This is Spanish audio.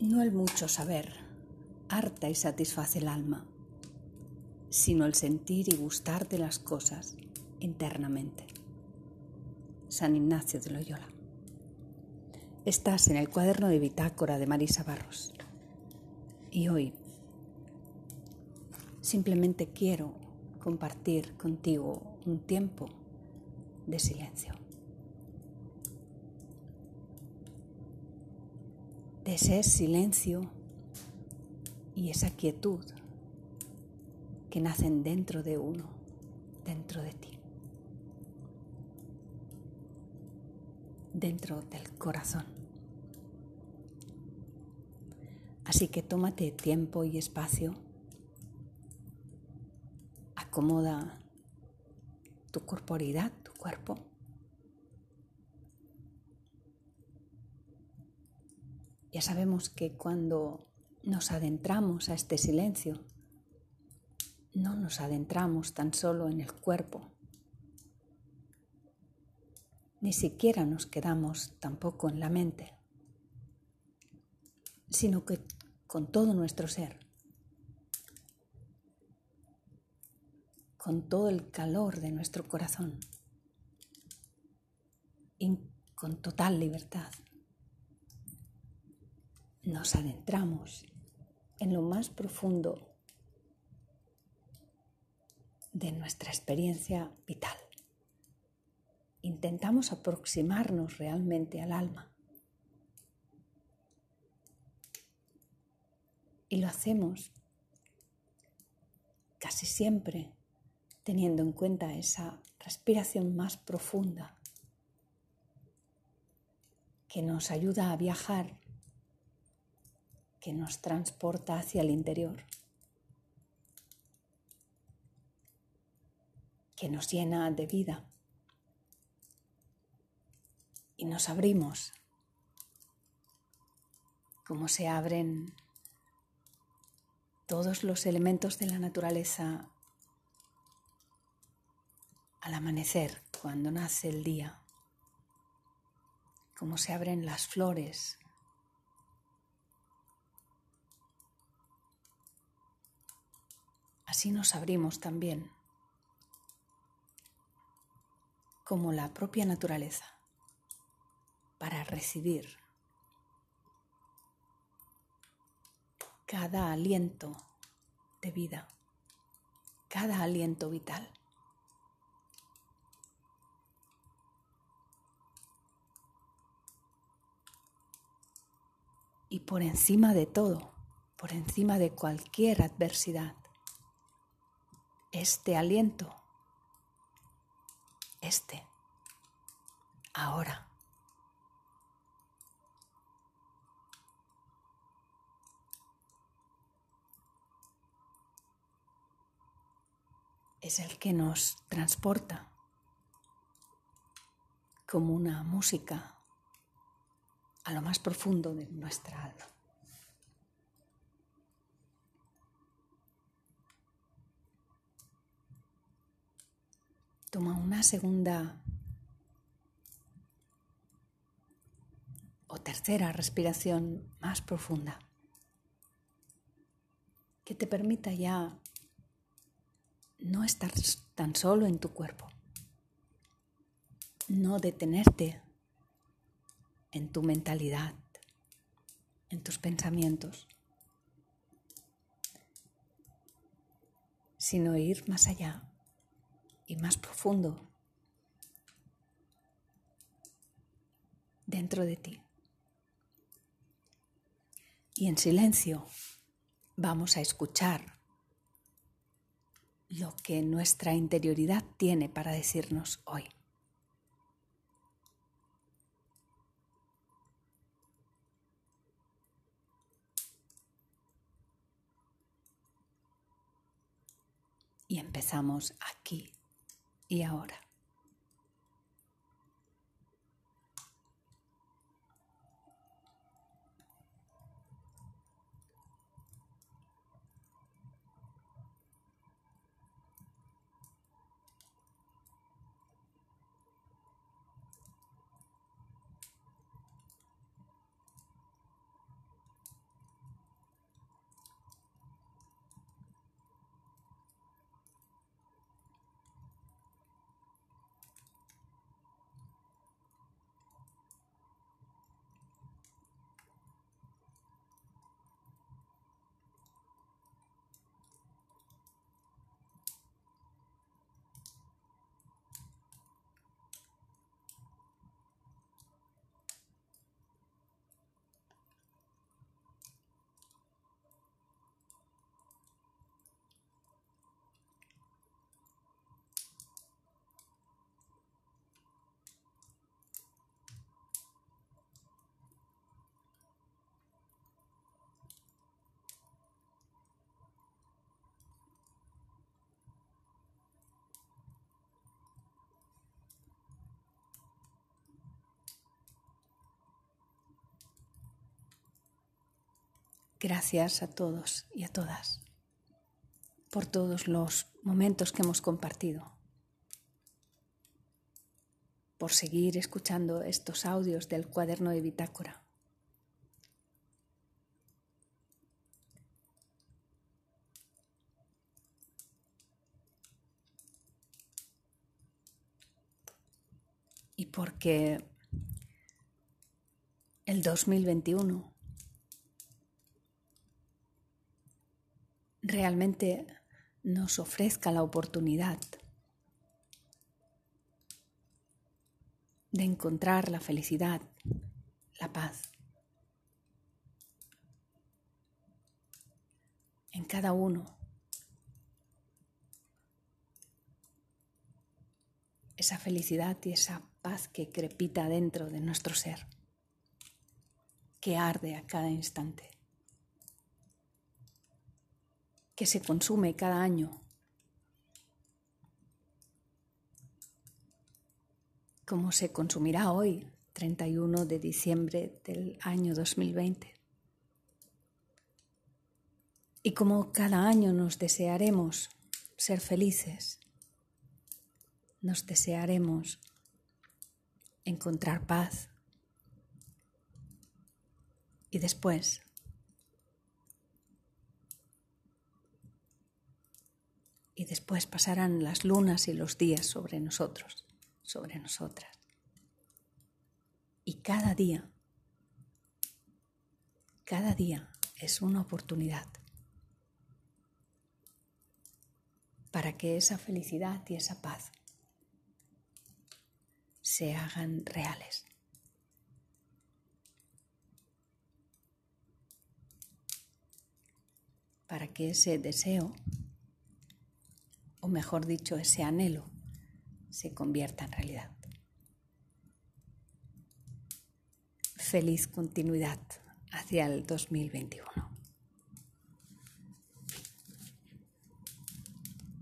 No el mucho saber harta y satisface el alma, sino el sentir y gustar de las cosas internamente. San Ignacio de Loyola. Estás en el cuaderno de bitácora de Marisa Barros. Y hoy simplemente quiero compartir contigo un tiempo de silencio. De ese silencio y esa quietud que nacen dentro de uno, dentro de ti, dentro del corazón. Así que tómate tiempo y espacio, acomoda tu corporidad, tu cuerpo. Ya sabemos que cuando nos adentramos a este silencio, no nos adentramos tan solo en el cuerpo, ni siquiera nos quedamos tampoco en la mente, sino que con todo nuestro ser, con todo el calor de nuestro corazón y con total libertad, nos adentramos en lo más profundo de nuestra experiencia vital. Intentamos aproximarnos realmente al alma. Y lo hacemos casi siempre teniendo en cuenta esa respiración más profunda que nos ayuda a viajar que nos transporta hacia el interior, que nos llena de vida. Y nos abrimos como se abren todos los elementos de la naturaleza al amanecer, cuando nace el día, como se abren las flores así nos abrimos también, como la propia naturaleza, para recibir cada aliento de vida, cada aliento vital. Y por encima de todo, por encima de cualquier adversidad, este aliento, este, ahora. Es el que nos transporta como una música a lo más profundo de nuestra alma. Una segunda o tercera respiración más profunda que te permita ya no estar tan solo en tu cuerpo, no detenerte en tu mentalidad, en tus pensamientos, sino ir más allá y más profundo dentro de ti. Y en silencio vamos a escuchar lo que nuestra interioridad tiene para decirnos hoy. Y empezamos aquí y ahora. Gracias a todos y a todas por todos los momentos que hemos compartido, por seguir escuchando estos audios del cuaderno de bitácora. Y porque el 2021 realmente nos ofrezca la oportunidad de encontrar la felicidad, la paz en cada uno. Esa felicidad y esa paz que crepita dentro de nuestro ser, que arde a cada instante. Que se consume cada año. Como se consumirá hoy, 31 de diciembre del año 2020. Y como cada año nos desearemos ser felices, nos desearemos encontrar paz y después y después pasarán las lunas y los días sobre nosotros, sobre nosotras. Y cada día, cada día es una oportunidad para que esa felicidad y esa paz se hagan reales. Para que ese deseo o mejor dicho, ese anhelo se convierta en realidad. Feliz continuidad hacia el 2021.